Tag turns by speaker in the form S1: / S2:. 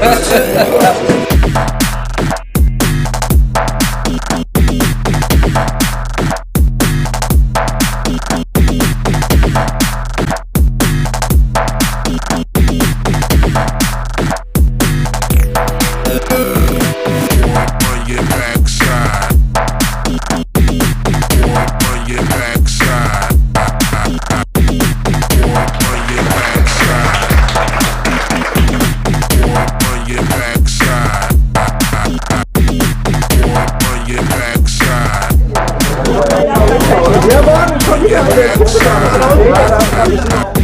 S1: 哈哈哈哈哈。your backside. backside.